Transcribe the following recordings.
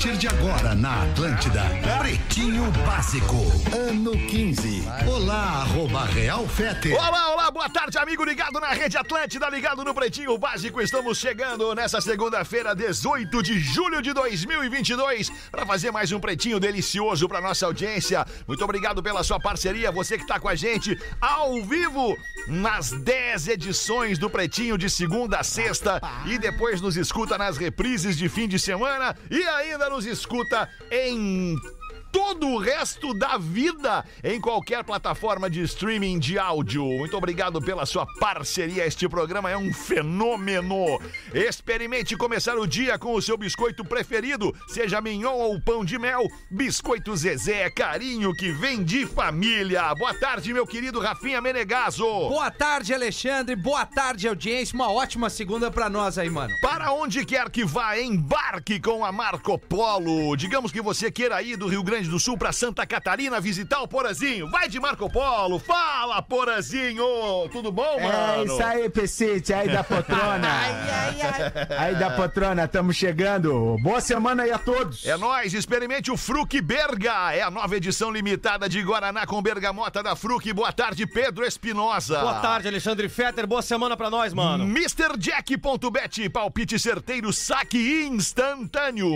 Partir de agora na Atlântida, Pretinho Básico, ano 15. Olá, arroba Real Fete. Olá, olá, boa tarde, amigo ligado na Rede Atlântida, ligado no Pretinho Básico. Estamos chegando nessa segunda-feira, 18 de julho de 2022, para fazer mais um Pretinho delicioso para nossa audiência. Muito obrigado pela sua parceria, você que está com a gente ao vivo nas 10 edições do Pretinho de segunda a sexta e depois nos escuta nas reprises de fim de semana e ainda nos escuta em todo o resto da vida em qualquer plataforma de streaming de áudio. Muito obrigado pela sua parceria. Este programa é um fenômeno. Experimente começar o dia com o seu biscoito preferido, seja mignon ou pão de mel. Biscoito Zezé, é carinho que vem de família. Boa tarde, meu querido Rafinha Menegaso. Boa tarde, Alexandre. Boa tarde, audiência. Uma ótima segunda pra nós aí, mano. Para onde quer que vá, embarque com a Marco Polo. Digamos que você queira ir do Rio Grande do Sul para Santa Catarina visitar o Porazinho. Vai de Marco Polo. Fala, Porazinho. Tudo bom, É mano? isso aí, Pecite, aí da Potrona. Aí da Potrona, estamos chegando. Boa semana aí a todos. É nóis, experimente o Fruc Berga. É a nova edição limitada de Guaraná com bergamota da Fruc. Boa tarde, Pedro Espinosa. Boa tarde, Alexandre Fetter. Boa semana pra nós, mano. MrJack.bet, palpite certeiro, saque instantâneo.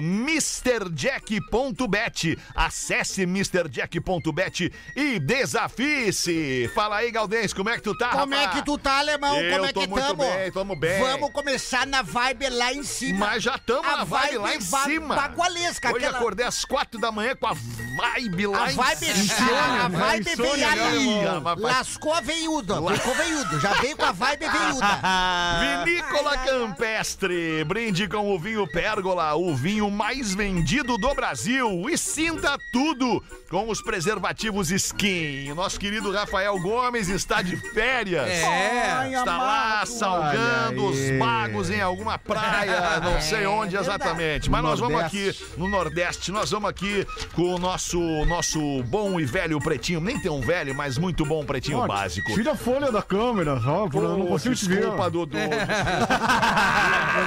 MrJack.bet. Acesse MrJack.bet e desafie-se. Fala aí, Galdense, como é que tu tá, Como é rapaz? que tu tá, alemão? Eu Como é tô que muito tamo? bem, tamo bem. Vamos começar na vibe lá em cima. Mas já estamos A na vibe lá em vibe cima. bagualesca, Hoje aquela- acordei às quatro da manhã com a vibe lá A em vibe, cima. a vibe Insônia, veio né, ali. Mas- Lascou a veiuda. Ficou veiudo. Já veio com a vibe veiuda. Vinícola Campestre, brinde com o vinho Pérgola, o vinho mais vendido do Brasil. E sinta tudo com os preservativos Skin. Nosso querido Rafael Gomes está de férias. É. Está lá salgando os magos em alguma praia, não sei onde exatamente. Mas nós vamos aqui no Nordeste, nós vamos aqui com o nosso, nosso bom e velho pretinho. Nem tão velho, mas muito bom pretinho básico. Tira a folha da câmera, só, por- eu não Pô, consigo te ver. desculpa, Dudu.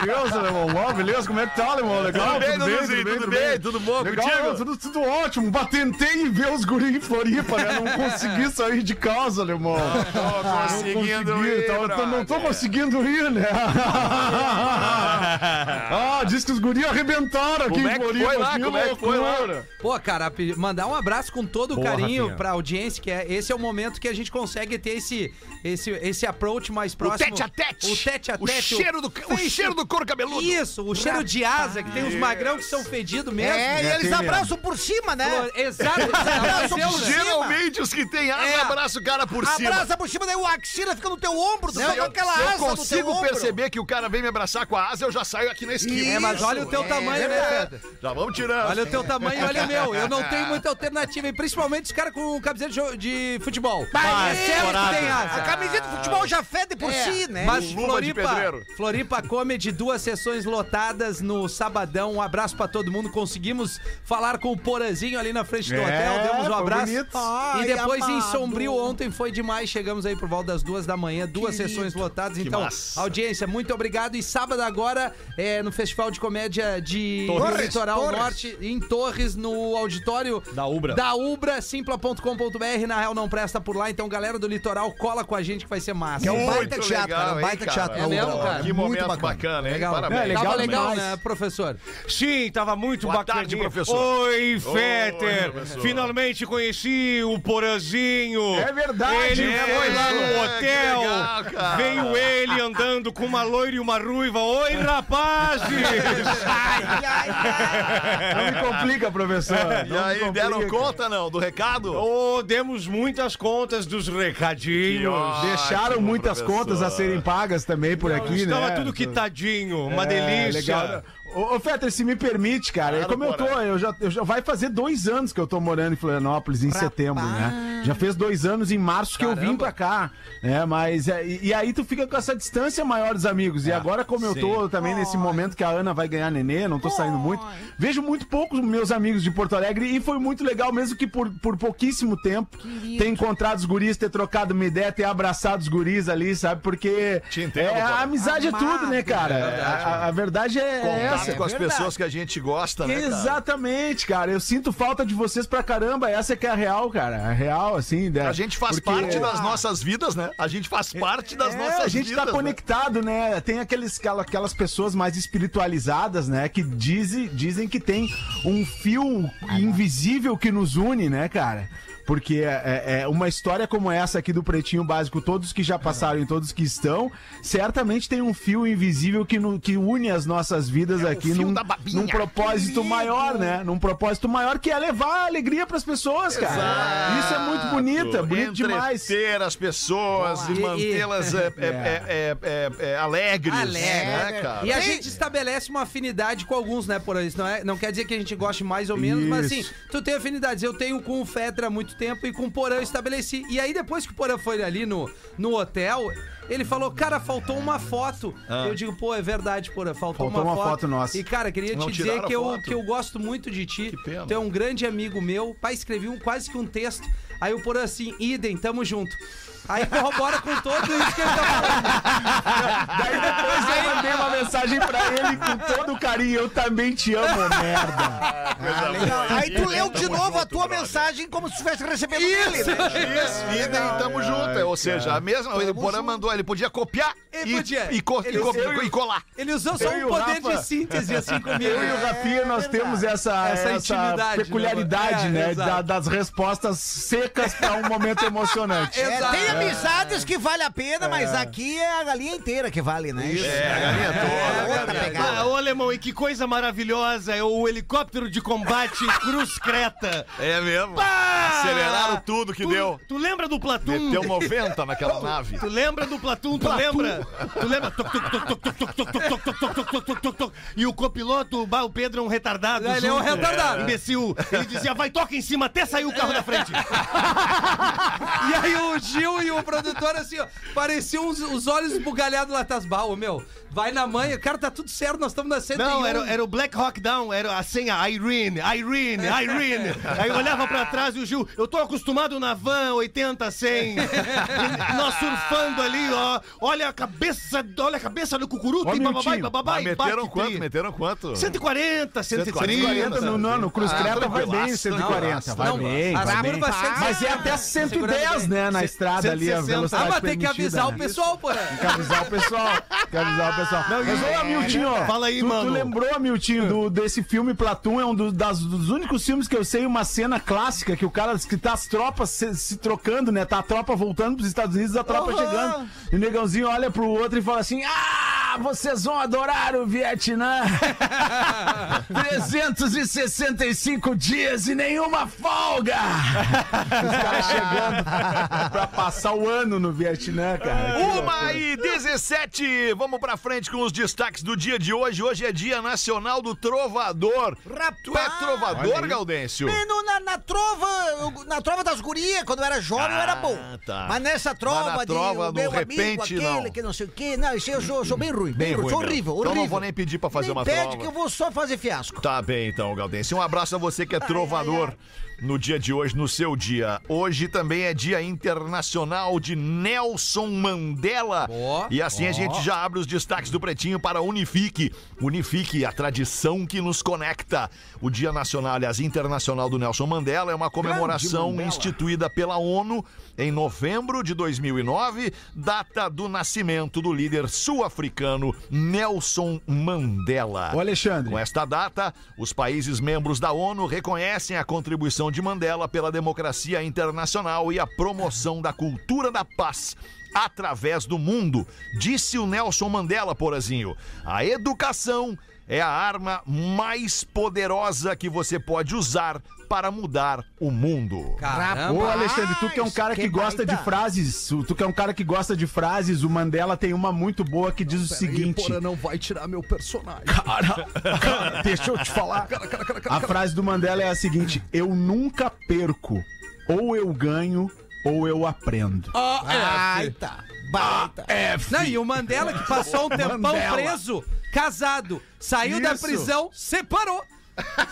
Beleza, alemão? Ó, beleza, como é que tá, alemão? Legal, Tudo bem, Duduzinho? Tudo bem? Tudo bom Legal? Tudo, tudo ótimo. Bah, Tentei ver os guris em Floripa, né? Não consegui sair de casa, alemão. Tô Não conseguindo consegui, ir, tá- não tô conseguindo ir, né? Ah, diz que os guris arrebentaram aqui Como em é que Floripa. foi lá? Como é que foi lá? Pô, cara, mandar um abraço com todo o Boa, carinho Rafinha. pra audiência, que é, esse é o momento que a gente consegue ter esse, esse, esse approach mais próximo. tete a tete. O tete a O tete. cheiro do, o cheiro do couro cabeludo. Isso, o cheiro de asa, que tem uns magrão que são fedidos mesmo. É, e né, eles abraçam por cima, né? Exato, apareceu, né? Geralmente os que tem asa É. abraçam o cara por cima. Abraça por cima, daí o axila fica no teu ombro. Tu Não, eu, aquela se eu asa no teu consigo perceber que o cara vem me abraçar com a asa, eu já saio aqui na esquina. É, mas olha o teu é, tamanho, né, É, Pedro? já vamos tirando. Olha o teu tamanho e olha o meu. Eu não tenho muita alternativa, e principalmente os caras com camiseta de, futebol. Mas é é que tem asa. A camiseta de futebol já fede por É, si, né? Mas Floripa. Floripa Comedy, duas sessões lotadas no sabadão. Um abraço pra todo mundo. Conseguimos falar com o Porazinho ali na frente do É, hotel. Demos um abraço. bonito. e Ai, depois em amado. Sombrio ontem foi demais. Chegamos aí por volta das duas da manhã, duas Querido. sessões lotadas. Que Então, audiência, muito obrigado. E sábado agora é no Festival de Comédia de Torres. Litoral Torres. Norte, em Torres, no auditório Da Ubra. da Ubra, simpla.com.br. Na real não presta por lá. Então, galera do litoral, cola com a gente que vai ser massa. Que é um Muito baita teatro, legal, cara. Um hein, baita cara? teatro. É mesmo, Ubra. cara? Que Muito momento bacana. bacana, hein? Legal. Parabéns. É, legal Tava legal, demais. né, professor? Sim, tava muito Boa bacana. tarde, professor. Oi, Fetter. Finalmente conheci o Porazinho. É verdade. Ele É, foi lá no hotel. legal, cara. veio ele andando com uma loira e uma ruiva. Oi, rapazes. Ai, ai, ai. Não me complica, professor. E Não me aí, complica. deram conta, não, do recado? oh, demos muitas contas dos recadinhos. Que Deixaram Ótimo, muitas professor. contas a serem pagas também por aqui, né? Estava tudo quitadinho, uma É, delícia. legal. Ô, ô Fetter, se me permite, cara, Claro, como eu tô, eu já, eu já vai fazer dois anos que eu tô morando em Florianópolis em setembro, né? Já fez dois anos em março que eu vim Caramba. pra cá, né? Mas é, e, e aí tu fica com essa distância maior dos amigos. E agora, como eu tô também nesse momento que a Ana vai ganhar nenê, não tô saindo muito, vejo muito poucos meus amigos de Porto Alegre e foi muito legal, mesmo que por, por pouquíssimo tempo, ter encontrado os guris, ter trocado uma ideia, ter abraçado os guris ali, sabe? Porque Te entendo, é, a amizade é tudo, né, cara? verdade, a, a- a verdade é Essa. com as pessoas que a gente gosta, né, cara? Exatamente, cara. Eu sinto falta de vocês pra caramba. Essa é que é a real, cara. A real, assim. da- A gente faz porque- parte das nossas vidas, né? A gente faz parte das É, nossas a gente vidas. tá conectado, né? Tem aqueles, aquela- aquelas pessoas mais espiritualizadas, né? Que dizem, dizem que tem um fio invisível que nos une, né, cara? Porque é, é- é uma história como essa aqui do Pretinho Básico, todos que já passaram e todos que estão, certamente tem um fio invisível que, no- que une as nossas vidas aqui É fio num, num propósito maior, né? Num propósito maior que é levar alegria pras pessoas, cara. Isso é muito bonito, é bonito demais. Entreter as pessoas e, E- mantê-las é, é, é, é, é, é, alegres, Alegre. né, cara? E a gente estabelece uma afinidade com alguns, né, por isso. Não, é, não quer dizer que a gente goste mais ou menos, mas assim, Isso. tu tem afinidades. Eu tenho com o Fetra muito tempo e com o Porã eu estabeleci. E aí, depois que o Porã foi ali no, no hotel, ele falou, cara, faltou uma foto. Eu digo, pô, é verdade, Porã, faltou, Faltou uma, uma foto. foto nossa. E, cara, queria Não te dizer que eu, que eu gosto muito de ti. Que pena. Tu é um grande amigo meu. Pai, escrevi um, quase que um texto. Aí o Porã assim, idem, tamo junto. Aí corrobora com todo isso que ele tá falando. Daí depois eu mandei uma mensagem pra ele com todo o carinho. Eu também te amo, merda. Coisa boa. Aí tu leu de novo a tua brother. mensagem como se estivesse recebendo dele, né? Isso, e daí tamo junto. Ou seja, a mesma. Ele, Porã mandou, ele podia copiar Ele e, podia. e, co- Ele- e co- eu- e colar. Ele usou só um o poder Rafa- de síntese assim comigo. Eu e o Rafinha, nós temos essa, Essa essa, intimidade, peculiaridade, né? né? É, da- exato. das respostas secas pra um momento emocionante. É, tem amizades que vale a pena, mas aqui é a galinha inteira que vale, né? É, a galinha toda. Outra Ah, pegada. ô alemão, e que coisa maravilhosa é o helicóptero de combate Cruz Creta. É mesmo. Pá! Aceleraram tudo que tu, deu. Tu lembra do Platum? Meteu 90 naquela nave. Tu lembra do Platum? Tu lembra? Tu lembra? E o copiloto, o Pedro é um retardado. Ele é um retardado. Imbecil. Ele dizia, vai, toca em cima até sair o carro da frente. e aí o Gil e o produtor, assim, pareciam os, olhos bugalhados lá atrás. Bah, meu, vai na manha. Cara, tá tudo certo, nós estamos na 101. Não, era, era o Black Rock Down, era a senha Irene, Irene, Irene. Aí eu olhava pra trás e o Gil, eu tô acostumado na van 80, 100. Nós surfando ali, ó. Olha a cabeça, olha a cabeça do cucuruto e bababai. Mas meteram bate quanto? Meteram quanto? 140, 130. 140 no, no, no Cruz Ah, Creta vai bem, tranquilaço, 140. Vai Não, bem, as vai bem. curvas sempre- Mas é até 110, né, na estrada ali, a 160. Ah, velocidade mas tem que avisar né? o pessoal, porra. Tem que avisar o pessoal. Tem que avisar o pessoal. Mas, ô, Miltinho, ó, Fala aí, tu, mano. Tu lembrou, Miltinho, do, desse filme Platum? É um do- das- dos únicos filmes que eu sei uma cena clássica que o cara, que tá as tropas se, se trocando, né? Tá a tropa voltando pros Estados Unidos, a tropa chegando. E o negãozinho olha pro outro e fala assim: Ah, vocês vão adorar o Vietnã. 365 dias e nenhuma folga. Os caras chegando pra passar o ano no Vietnã, cara. Uma e 17, vamos pra frente com os destaques do dia de hoje. Hoje é dia nacional do trovador. Tu é trovador, Gaudêncio? Menino, na, na trova, eu- na trova das gurias, quando eu era jovem, eu era bom. tá. Mas nessa trova, Mas de trova meu repente, amigo, aquele não. que não sei o quê. Não, isso eu sou, sou bem ruim, bem, ruim. Sou mesmo. horrível, Então horrível. não vou nem pedir pra fazer Nem uma pede prova. que eu vou só fazer fiasco. Tá bem, então, Gaudêncio. Um abraço a você que é trovador no dia de hoje, no seu dia. Hoje também é dia internacional de Nelson Mandela. Ó. E assim a gente já abre os destaques do Pretinho para Unifique. Unifique, a tradição que nos conecta. O Dia Nacional, aliás, Internacional do Nelson Mandela é uma comemoração instituída pela ONU em novembro de 2009, data do nascimento do líder sul-africano Nelson Mandela. Ô, Alexandre. Com esta data, os países membros da ONU reconhecem a contribuição de Mandela pela democracia internacional e a promoção da cultura da paz através do mundo, disse o Nelson Mandela, porazinho. A educação é a arma mais poderosa que você pode usar para mudar o mundo. Ô, Caramba. Alexandre, tu que é um cara que, que gosta de baita. frases, tu que é um cara que gosta de frases, o Mandela tem uma muito boa que diz o seguinte. não vai tirar meu personagem. Cara, deixa eu te falar. A frase do Mandela é a seguinte: Eu nunca perco. Ou eu ganho, ou eu aprendo. Baita. Baita. Não, e o Mandela, que passou um tempão Mandela. preso, casado, saiu da Isso. prisão, separou.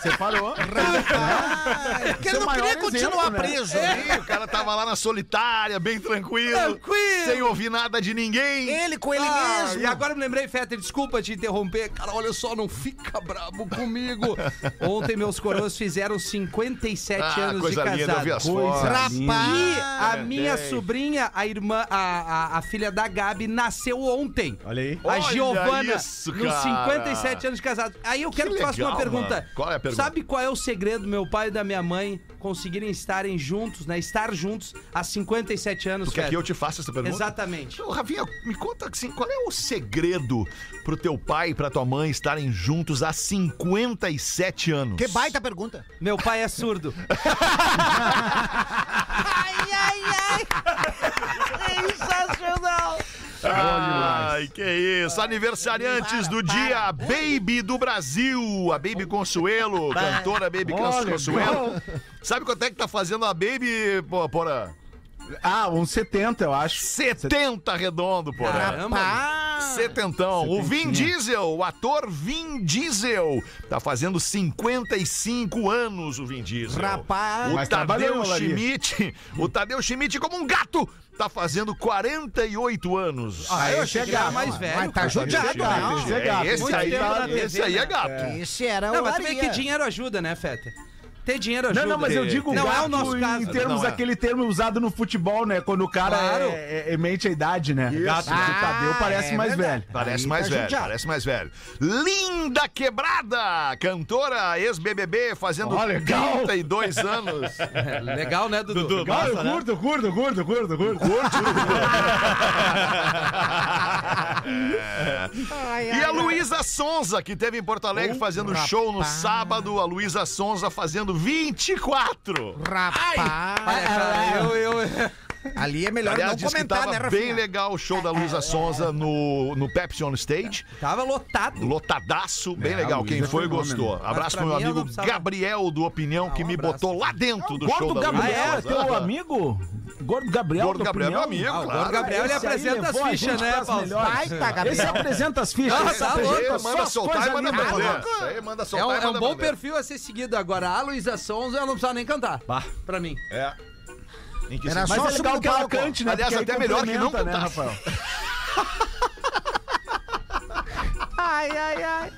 Separou. Porque ele Seu não queria continuar exemplo, né? preso. E o cara tava lá na solitária, bem tranquilo, Tranquilo. sem ouvir nada de ninguém. Ele com ele Ah, mesmo. E agora me lembrei, Fetter, desculpa te interromper. Cara, olha só, não fica brabo comigo. Ontem meus coroas fizeram 57 Ah, anos de coisa casado. linda, eu vi as Coisa fotos. Rapaz. E a É, minha tem. sobrinha, a irmã, a, a, a filha da Gabi, nasceu ontem. Olha aí. A Olha Giovana, isso, nos cara. 57 anos de casado. Aí eu quero Que que, faça uma pergunta. mano. Qual é a pergunta? Sabe qual é o segredo do meu pai e da minha mãe conseguirem estarem juntos, né? Estar juntos há 57 anos, quer Fetter? que eu te faça essa pergunta? Exatamente. Ô, Rafinha, me conta assim, qual é o segredo pro teu pai e pra tua mãe estarem juntos há 57 anos? Que baita pergunta. Meu pai é surdo. Ai, ai, ai. Sensacional. Ai, que isso. Aniversariantes do dia, Baby do Brasil. A Baby Consuelo, cantora Baby Consuelo. Sabe quanto é que tá fazendo a Baby, pô, Porã? Ah, uns 70, eu acho. 70 redondo, Porã. Caramba. Setentão. O Vin Diesel, o ator Vin Diesel, tá fazendo 55 anos o Vin Diesel. Rapaz. O Mas Tadeu. Schmidt, o Tadeu Schmidt como um gato, tá fazendo 48 anos. Ah, eu achei é que era gato, mais Mas velho. tá cara. judiado, Esse é gato, não. esse é gato. esse, aí, tá- esse aí é né? gato. Esse era Não, o mas tu vê Laria. que dinheiro ajuda, né, Fetter? Ter dinheiro ajuda. Não, não, mas eu digo Não gato é o nosso caso. em termos Não é. aquele termo usado no futebol, né? Quando o cara Claro. é, é, é mente a idade, né? Gato, Ah, o Tadeu parece é mais verdade. velho. Parece Aí mais tá velho, judiado. parece mais velho. Linda Quebrada, cantora ex-BBB, fazendo Ó, legal. 32 anos. É, legal, né, Dudu? Legal, eu curto, curto, curto, curto, curto. Ai, E ai, a ai. Luísa Sonza, que teve em Porto Alegre fazendo show no sábado. A Luísa Sonza fazendo 24. Rapaz. Olha, cara, eu, eu, Ali é melhor Aliás, não disse que comentar, tava né, bem Rafinha? legal o show da Luísa Sonza no, no Pepsi On Stage. tava lotado. Lotadaço, bem É, legal. Quem foi, é gostou. Abraço pra pro meu amigo não precisava- Gabriel do Opinião, que Ah, um me abraço. botou lá dentro do show Gordo da Luísa Gabriel é Sonza. teu Aham. amigo? Gordo Gabriel, Gordo Gabriel é meu amigo, Ah, claro. Gordo Gabriel, ele apresenta as fichas, né, Paulo? Baita, Gabriel. Esse apresenta as fichas. Ah, tá louco. Manda soltar e manda aí É soltar é um manda bom perfil a ser seguido. Agora, a Luísa Sonza, ela não precisa nem cantar. Pra mim. É. Era Mas só é subir legal que ela cante, né? Aliás, até melhor que não né. Rafael? Ai, ai, ai.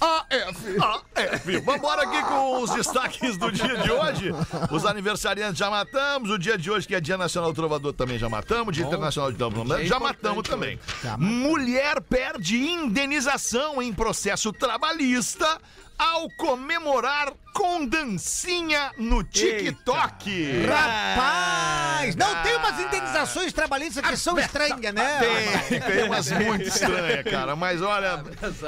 AF. AF. Vambora aqui com os destaques do dia de hoje. Os aniversariantes já matamos. O dia de hoje, que é Dia Nacional do Trovador, também já matamos. Dia Internacional de Dublin, já matamos também. Mulher perde indenização em processo trabalhista ao comemorar com dancinha no TikTok. Rapaz! Não, tem umas indenizações trabalhistas que são estranhas, né? Tem, tem umas muito estranhas, cara. Mas olha,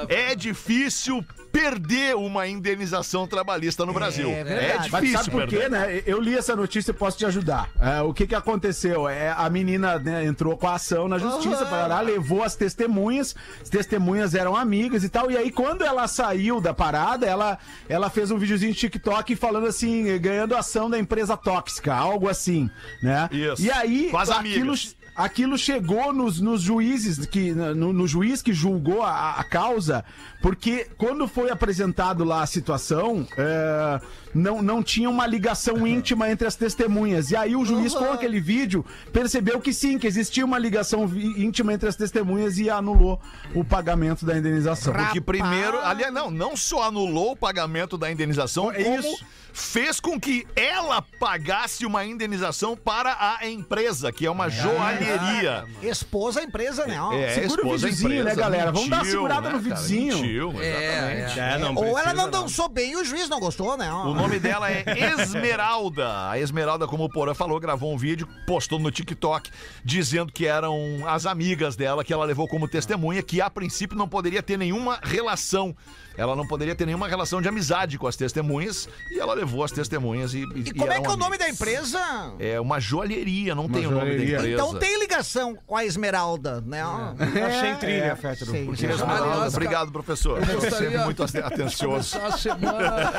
é difícil perder uma indenização trabalhista no Brasil. É. Mas difícil sabe por quê, né? Eu li essa notícia e posso te ajudar. É, o que que aconteceu? É, a menina né, entrou com a ação na justiça, Parará, levou as testemunhas, as testemunhas eram amigas e tal, e aí quando ela saiu da parada, ela, ela fez um videozinho de TikTok falando assim, ganhando ação da empresa tóxica, algo assim, né? Isso. E aí, as aquilo... amigas. Aquilo chegou nos, nos juízes, que, no, no juiz que julgou a, a causa, porque quando foi apresentado lá a situação, é, não, não tinha uma ligação íntima entre as testemunhas. E aí o juiz, com aquele vídeo, percebeu que sim, que existia uma ligação íntima entre as testemunhas e anulou o pagamento da indenização. Porque primeiro, aliás, não, não só anulou o pagamento da indenização, É como isso. Fez com que ela pagasse uma indenização para a empresa, que é uma joalheria. Esposa a empresa, né? ó. É, Segura o esposa videozinho, né, empresa, galera? Vamos dar uma mentiu, segurada né, no cara? videozinho. Mentiu, exatamente. É, É, não Ou ela precisa, não dançou bem e o juiz não gostou, né? ó. O nome dela é Esmeralda. A Esmeralda, como o Porã falou, gravou um vídeo, postou no TikTok, dizendo que eram as amigas dela que ela levou como testemunha, que a princípio não poderia ter nenhuma relação. Ela não poderia ter nenhuma relação de amizade com as testemunhas. E ela levou as testemunhas e. E como é que é o nome da empresa? É uma joalheria, não tem o nome da joalheria. empresa. Então tem ligação com a Esmeralda, né? ó. Achei trilha, Fétero. Sim. Porque Esmeralda- Aliás, Obrigado, professor. gostaria Sempre muito atencioso. A semana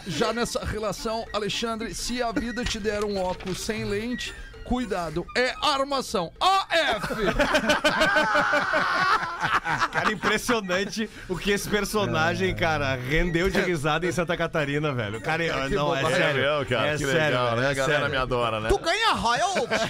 já nessa relação, Alexandre, se a vida te der um óculos sem lente, cuidado, é armação. AF! Cara, impressionante o que esse personagem, cara, rendeu de risada em Santa Catarina, velho. Cara, é- não, é É sério. legal, cara. É que sério, legal, né? é A galera sério. me adora, né? Tu ganha royalties.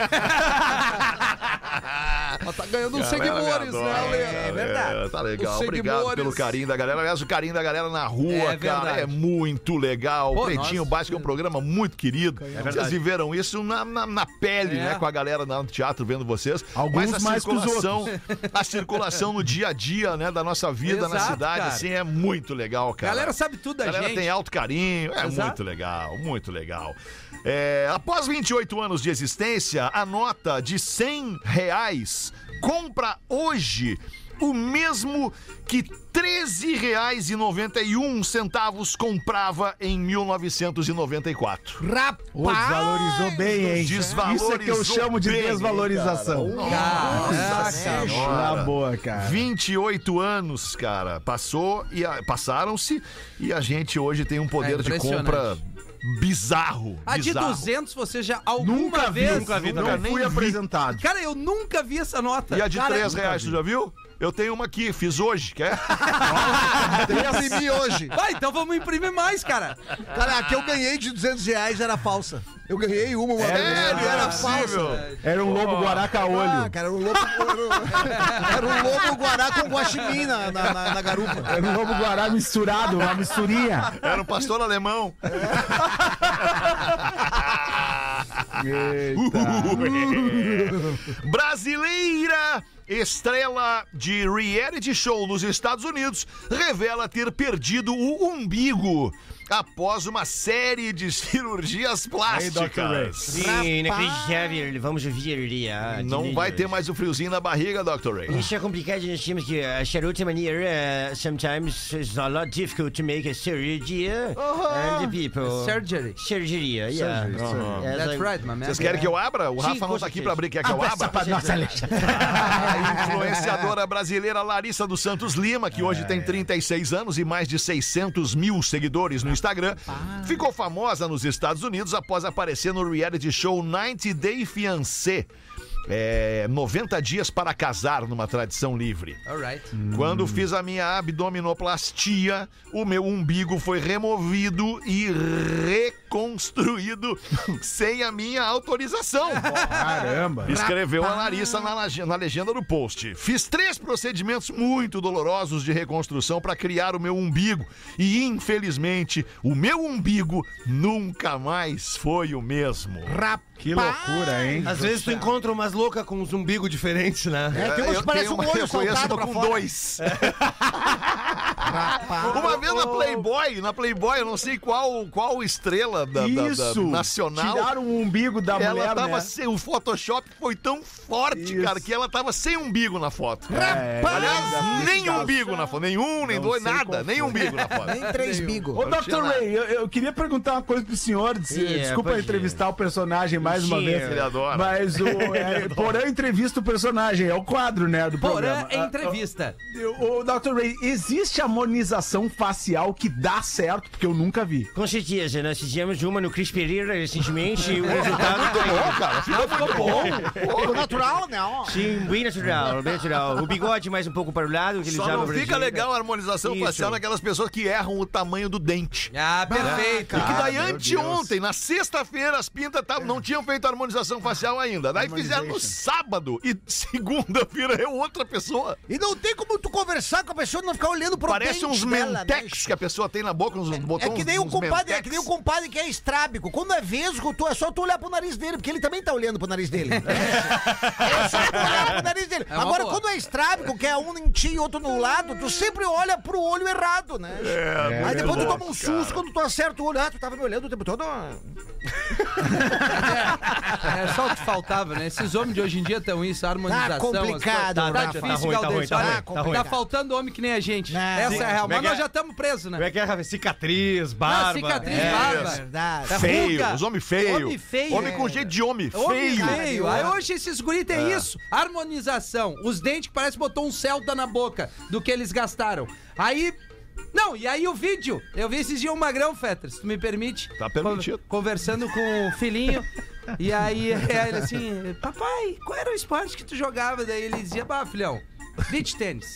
Ela tá ganhando uns seguidores, né, adora. Ale? É verdade. É, tá legal. Os Obrigado seguidores. pelo carinho da galera. Aliás, o carinho da galera na rua, É cara, verdade. é muito legal. Pô, o Pretinho nossa. Básico é um programa muito querido. Vocês viveram isso na, na, na pele, É. né? Com a galera lá no teatro vendo vocês. Alguns Mas a mais que os circulação, a circulação no dia a dia, né, da nossa vida na Exato, cidade, cara. assim, é muito legal, A cara. galera sabe tudo da A galera gente. tem alto carinho, é Exato. muito legal, muito legal. É, após 28 anos de existência, a nota de 100 reais compra hoje o mesmo que R$ 13,91 centavos comprava em 1994. Rapaz! Ô, desvalorizou bem, hein? Desvalorizou Isso é que eu chamo de bem, desvalorização. Caraca, Na boa, cara. 28 anos, cara. Passou e a- passaram-se e a gente hoje tem um poder É de compra bizarro. A de bizarro. 200 você já alguma Nunca vi, vez... nunca vi. Nunca Não nem fui vi. apresentado. Cara, eu nunca vi essa nota. E a de Cara, 3 reais, tu já viu? Eu tenho uma aqui, fiz hoje, quer? Imprimi hoje. Vai, então vamos imprimir mais, cara. Cara, a que eu ganhei de 200 reais era falsa. Eu ganhei uma, uma vez Sério? e era É falsa. Era um lobo guaraca Ah, olho. cara, era um lobo, era, era um lobo guará com guaxinim na, na, na- na garupa. Era um lobo guará misturado, uma misturinha. Era um pastor alemão. Brasileira estrela de reality show nos Estados Unidos revela ter perdido o umbigo após uma série de cirurgias plásticas. Sim, inacreditável. Vamos ver ali. Não vai ter mais o friozinho na barriga, Dr. Ray. Isso é complicado, nós temos que a charuta maneira, uh, sometimes it's a lot difficult to make a surgery uh, and the people. Surgery. Surgery, yeah. Surgery, Yes, That's I- right, my man. Vocês querem que eu abra? O Sim, Rafa não tá aqui pra abrir, quer que eu abra? pra nossa. A influenciadora brasileira Larissa dos Santos Lima, que hoje tem 36 anos e mais de 600 mil seguidores no Instagram, ficou famosa nos Estados Unidos após aparecer no reality show 90 Day Fiancé. É, 90 dias para casar numa tradição livre. Alright. Quando fiz a minha abdominoplastia, o meu umbigo foi removido e reconstruído sem a minha autorização. Caramba. Escreveu a Larissa na, na legenda do post. Fiz três procedimentos muito dolorosos de reconstrução para criar o meu umbigo. E, infelizmente, o meu umbigo nunca mais foi o mesmo. Que loucura, hein? Às vezes tu encontra umas loucas com uns umbigos diferentes, né? É, tem umas que parecem tenho um olho uma pra com fora. dois. Uma vez na Playboy, na Playboy, eu não sei qual, qual estrela da, da- da Isso. nacional. Tiraram o umbigo da ela mulher, tava né? sem. O Photoshop foi tão forte, Isso. cara, que ela tava sem umbigo na foto. É, Aliás, nem umbigo na foto. Nenhum, nem Não dois, nada. Nem umbigo na foto. Nem três bigo. Ô, Dr. Ray, eu, eu queria perguntar uma coisa pro senhor. des- Yeah, Desculpa pode ir. entrevistar o personagem mais uma vez. ele adora. Mas o é, Porã entrevista o personagem, é o quadro, né, do Porã programa. é Ah, entrevista. O, o Dr. Ray, existe harmonização facial que dá certo? Porque eu nunca vi. Com certeza, nós fizemos uma no Cris Pereira recentemente e o resultado tá Bom, cara, ficou ficou bom. Ficou natural, né? ó. Sim, bem natural, bem natural. O bigode mais um pouco para o lado, que ele Só não fica legal a harmonização Isso. facial naquelas pessoas que erram o tamanho do dente. Ah, perfeito. E que daí, meu anteontem, na sexta-feira, as pintas tavam- não tinham feito a harmonização facial ainda. Daí fizeram no sábado e segunda-feira é outra pessoa. E não tem como tu conversar com a pessoa e não ficar olhando pro Parece uns dela, né? mentex que a pessoa tem na boca, uns É botões. que nem o compadre, é mentex. que nem o compadre que é estrábico. Quando é vesgo, tu, é só tu olhar pro nariz dele, porque ele também tá olhando pro nariz dele. É só tu olhar pro nariz dele. uma Agora, boa. quando é estrábico, que é um em ti e outro no lado, tu sempre olha pro olho errado, né? É, Aí depois tu toma um susto cara. quando tu acerta o olho. Ah, tu tava me olhando o tempo todo. É só o que faltava, né? Esses homens de hoje em dia estão isso, a harmonização. Tá complicado, as coisas. Tá, Rafa. difícil, Tá ruim, tá ruim, tá tá ruim. tá faltando homem que nem a gente. Não. Essa Sim. é a real. Como é Mas nós é? já estamos presos, Como né? é que é? Cicatriz, Ah, barba. cicatriz, É. barba. Verdade. É Feio, ruga. os homens feios. Homem feio. Homem com jeito de homem, Homem feio. feio. Aí hoje esses guri tem É. isso. Harmonização. Os dentes que parece que botou um Celta na boca do que eles gastaram. Aí. Não, e aí o vídeo. Eu vi esses dias um magrão, Fetter, se tu me permite. Tá permitido. Con- conversando com o filhinho. E aí é, ele assim, papai, qual era o esporte que tu jogava? Daí ele dizia, bah, filhão, beach tênis.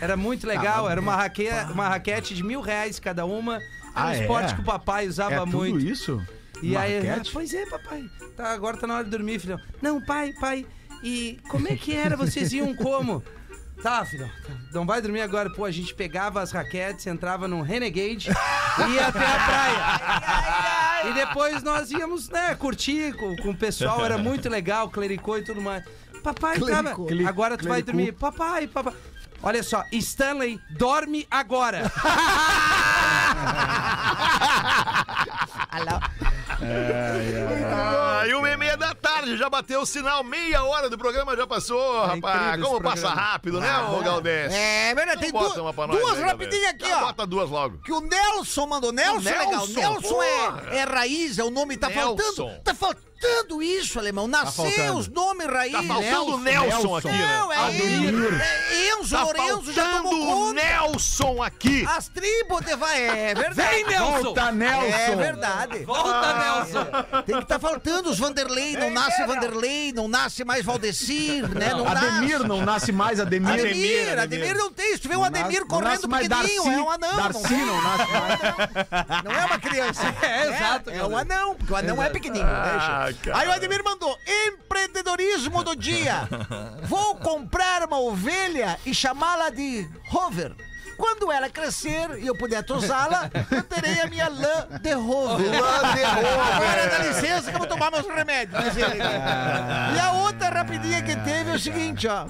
Era muito legal, era uma, raque... uma raquete de mil reais cada uma. Era um Ah, é? esporte que o papai usava É tudo muito. isso? E Uma aí, ah, pois é, papai. Tá, agora tá na hora de dormir, filhão. Não, pai, pai. E como é que era? Vocês iam como? Tá, filhão. tá. Não vai dormir agora. Pô, a gente pegava as raquetes, entrava num Renegade e ia até a praia. E depois nós íamos, né, curtir com, com o pessoal. Era muito legal, clericou e tudo mais. Papai, tava... Agora tu vai dormir. Papai, papai. Olha só, Stanley, dorme agora. Ah, e uma e meia da tarde, já bateu o sinal, meia hora do programa já passou, rapaz. incrível Como passa rápido, né, ô Galdês? É, verdade, tem Bota du- uma pra nós duas aí, rapidinhas aqui, Já ó. Bota duas logo. Que o Nelson mandou. Nelson, é legal. Nelson, Nelson é, é raiz, é o nome. Tá Nelson. faltando. Tá faltando isso, alemão. Nasceu faltando. os nomes raiz. Tá faltando o Nelson, aqui, né? Não, é Ademir. Enzo. É Enzo, Tá Lorenzo já faltando tomou o conta. Nelson aqui. As tribos de vai. É verdade. Vem, Nelson! Volta, Nelson! É verdade. Volta, Nelson! Tem que estar faltando os Vanderlei. Não nasce Vanderlei, não nasce mais Valdecir, né? Não Ademir, nasce. não nasce mais Ademir. Ademir, Ademir, não tem. Se tu vê um Ademir Não correndo mais pequenininho, Darcy. é um anão. Darcy não, não nasce mais. não é uma criança. É, exato, É, é um anão, porque o anão é pequenininho. Ah. Aí o Ademir mandou: empreendedorismo do dia. Vou comprar uma ovelha e chamá-la de Rover. Quando ela crescer e eu puder tosá-la, eu terei a minha lã de Rover. Lã de Rover. Agora dá licença que eu vou tomar meus remédios. diz ele. E a outra rapidinha que teve é o seguinte, ó.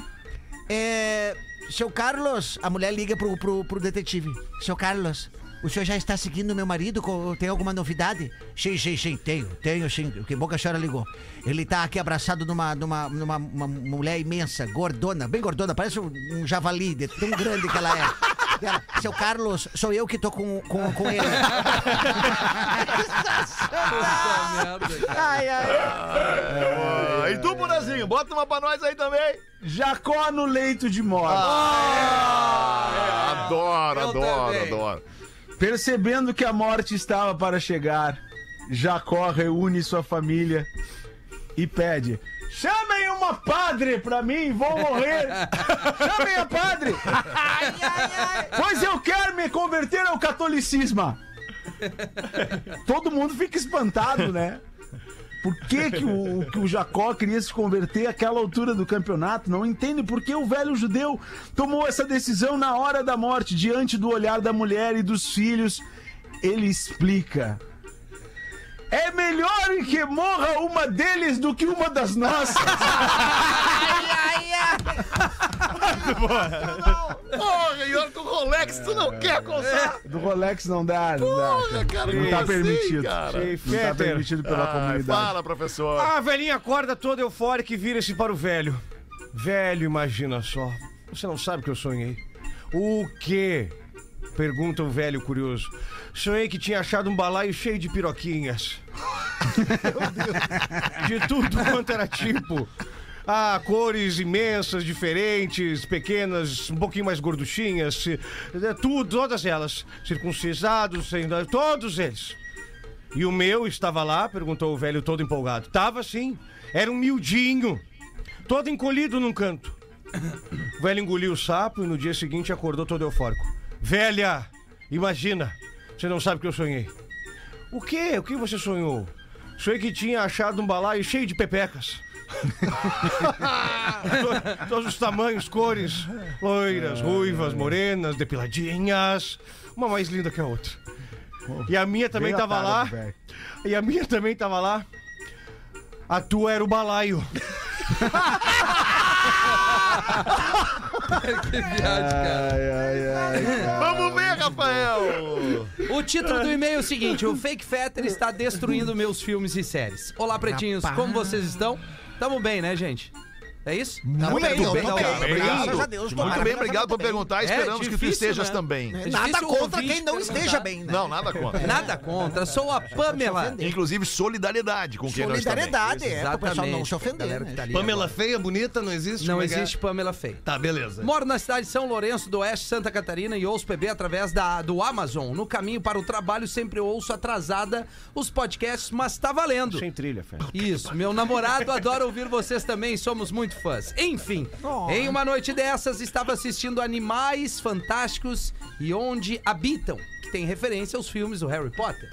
É. Seu Carlos, a mulher liga pro, pro, pro detetive. Seu Carlos, o senhor já está seguindo meu marido? Tem alguma novidade? Sim, sim, sim, tenho, tenho sim. Que bom que a senhora ligou. Ele tá aqui abraçado numa, numa, numa uma mulher imensa, gordona, bem gordona, parece um, um javali, de tão grande que ela é. Ela, Seu Carlos, sou eu que tô com, com, com ele. Ai, ai. Ah, e tu, Bonazinho, bota uma pra nós aí também. Jacó no leito de morte. Adoro, Eu adoro, também. adoro. Percebendo que a morte estava para chegar, Jacó reúne sua família e pede: Chamem uma padre pra mim, vou morrer! Chamem a padre! Pois eu quero me converter ao catolicismo! Todo mundo fica espantado, né? Por que, que, o, que o Jacó queria se converter àquela altura do campeonato? Não entende por que o velho judeu tomou essa decisão na hora da morte, diante do olhar da mulher e dos filhos. Ele explica. É melhor que morra uma deles do que uma das nossas. Porra, e olha que o Rolex tu não quer contar. Do Rolex não dá, não dá. cara. não tá permitido. cara. Não tá permitido pela Ai, comunidade. fala, professor. A velhinha acorda toda eufórica e vira-se para o velho. Velho, imagina só. Você não sabe que eu sonhei. O quê? Pergunta o velho curioso. Sonhei que tinha achado um balaio cheio de piroquinhas. de tudo quanto era tipo. Ah, cores imensas, diferentes, pequenas, um pouquinho mais gorduchinhas, é, tudo, todas elas. Circuncisados, sem, todos eles. E o meu estava lá? Perguntou o velho todo empolgado. Tava sim. Era um miudinho. Todo encolhido num canto. O velho engoliu o sapo e no dia seguinte acordou todo eufórico. Velha, imagina. Você não sabe o que eu sonhei. O quê? O que você sonhou? Sonhei que tinha achado um balaio cheio de pepecas. To- Todos os tamanhos, cores. Loiras, ruivas, morenas, depiladinhas. Uma mais linda que a outra. E a minha também Bem tava cara lá. velho. E a minha também tava lá. A tua era o balaio. que viagem, cara. Vamos ver, Rafael! O título do e-mail é o seguinte: O Fake Fetter está destruindo meus filmes e séries. Olá, pretinhos, como vocês estão? Tamo bem, né, gente? É isso? Muito bem, Tá bem. bom. Obrigado. A Deus, Muito bem, obrigado por perguntar. Esperamos que tu difícil, estejas né? também. É Nada difícil o contra quem não perguntar. esteja bem, né? Não, nada contra. Nada contra, sou a Pamela. Inclusive, solidariedade com quem não está bem. Solidariedade, é, pro pessoal não se ofender. Né? tá Pamela feia, bonita, não existe? Não é é? existe Pamela feia. Tá, beleza. Moro na cidade de São Lourenço do Oeste, Santa Catarina, e ouço PB através da, do Amazon. No caminho para o trabalho, sempre ouço atrasada os podcasts, mas tá valendo. Sem trilha, fé. Isso, meu namorado adora ouvir vocês também, somos muito fãs. Enfim, em uma noite dessas, estava assistindo Animais Fantásticos e Onde Habitam, que tem referência aos filmes do Harry Potter.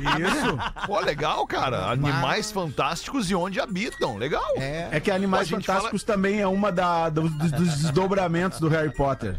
Isso. Pô, legal, cara. Animais fantásticos e onde habitam. Legal. É que Animais gente Fantásticos também é uma da, dos desdobramentos do Harry Potter.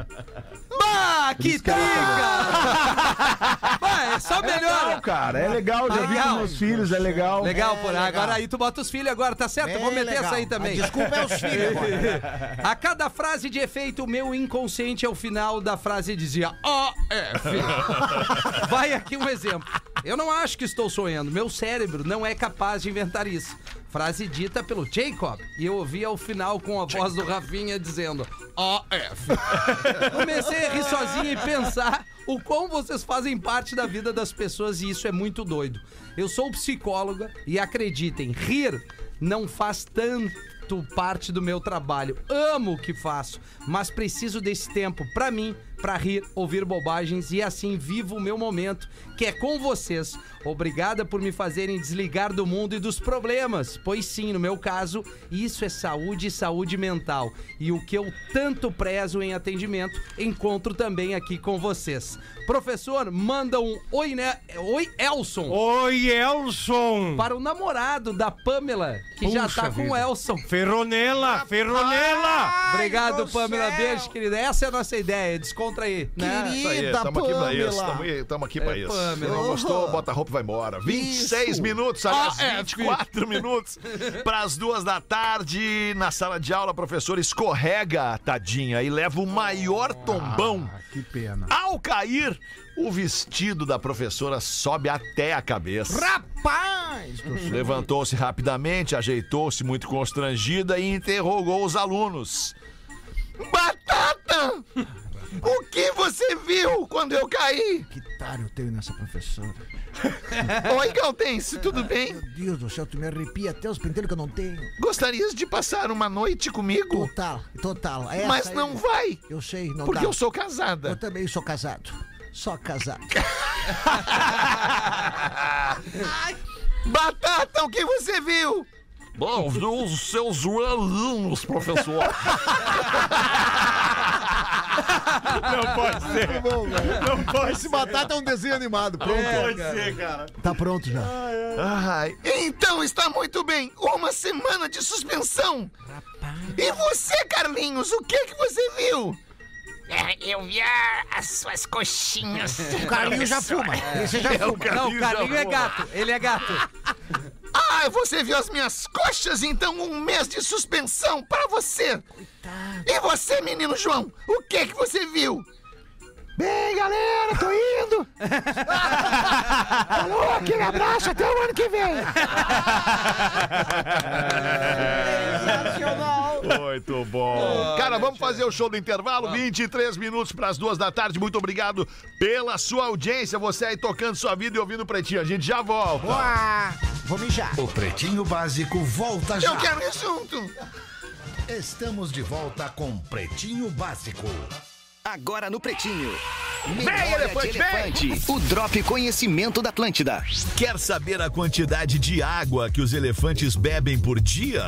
Bah, que trica! bah, é só melhor. Legal, cara. É legal. Já vi Legal. com meus filhos, é legal. Legal, É, por legal. agora aí tu bota os filhos agora, tá certo? Bem Vou meter legal. essa aí também. A desculpa é os filhos agora. A cada frase de efeito, o meu inconsciente ao final da frase dizia AF. Vai aqui um exemplo. Eu não acho que estou sonhando. Meu cérebro não é capaz de inventar isso. Frase dita pelo Jacob. E eu ouvi ao final com a voz do Rafinha dizendo AF. Comecei a rir sozinho e pensar o quão vocês fazem parte da vida das pessoas e isso é muito doido. Eu sou psicóloga e acreditem, rir não faz tanto parte do meu trabalho. Amo o que faço, mas preciso desse tempo pra mim, pra rir, ouvir bobagens e assim vivo o meu momento, que é com vocês. Obrigada por me fazerem desligar do mundo e dos problemas, pois sim, no meu caso, isso é saúde e saúde mental. E o que eu tanto prezo em atendimento, encontro também aqui com vocês. Professor, manda um oi, né? Oi, Elson. Oi, Elson! Para o namorado da Pamela, que já Puxa tá com o vida. Elson. Ferronela, Ferronela! Obrigado, do Pamela. céu. Beijo, querida. Essa é a nossa ideia. Descontrair. Né? Isso aí, Querida tamo aqui pra isso. Tamo, aí- tamo aqui pra É, isso. Pamela. Não gostou, bota a roupa e vai embora. 26 Isso. minutos, aliás, Ah, é, 24 minutos pras duas da tarde. Na sala de aula, a professora escorrega, tadinha, e leva o maior tombão. Ah, que pena. Ao cair, o vestido da professora sobe até a cabeça. Rapaz! Levantou-se rapidamente, ajeitou-se muito constrangida e interrogou os alunos. Batata! O que você viu quando eu caí? Que tarde eu tenho nessa professora. Oi, Galdense, tudo bem? Meu Deus do céu, tu me arrepia até os penteiros que eu não tenho. Gostarias de passar uma noite comigo? Total, total. Essa Mas aí- não vai, Eu sei, não porque dá. eu sou Eu casada. também sou casado. Só casado. Batata, o que você viu? Bom, os seus alunos, professor. Não pode ser. Não pode Esse batata é um desenho animado. Pronto. Pode ser, cara. Tá pronto já. Ai, então está muito bem. Uma semana de suspensão. E você, Carlinhos, o que que você viu? É, Eu vi as suas coxinhas. O Carlinho já fuma. Esse já fuma. Não, o Carlinho é gato. Ele é gato. Ah, você viu as minhas coxas? Então um mês de suspensão para você. E você, menino João, o que que você viu? Bem, galera, tô indo. Falou, aquele abraço, até o ano que vem. Muito bom. Cara, vamos fazer o show do intervalo. 23 minutos para as duas da tarde. Muito obrigado pela sua audiência. Você aí tocando sua vida e ouvindo o Pretinho. A gente já volta. Uá, vou mijar. O Pretinho Básico volta já. Eu quero ir junto. Estamos de volta com Pretinho Básico. Agora no Pretinho. Vem, elefante, de vem! elefante. O Drop Conhecimento da Atlântida. Quer saber a quantidade de água que os elefantes bebem por dia?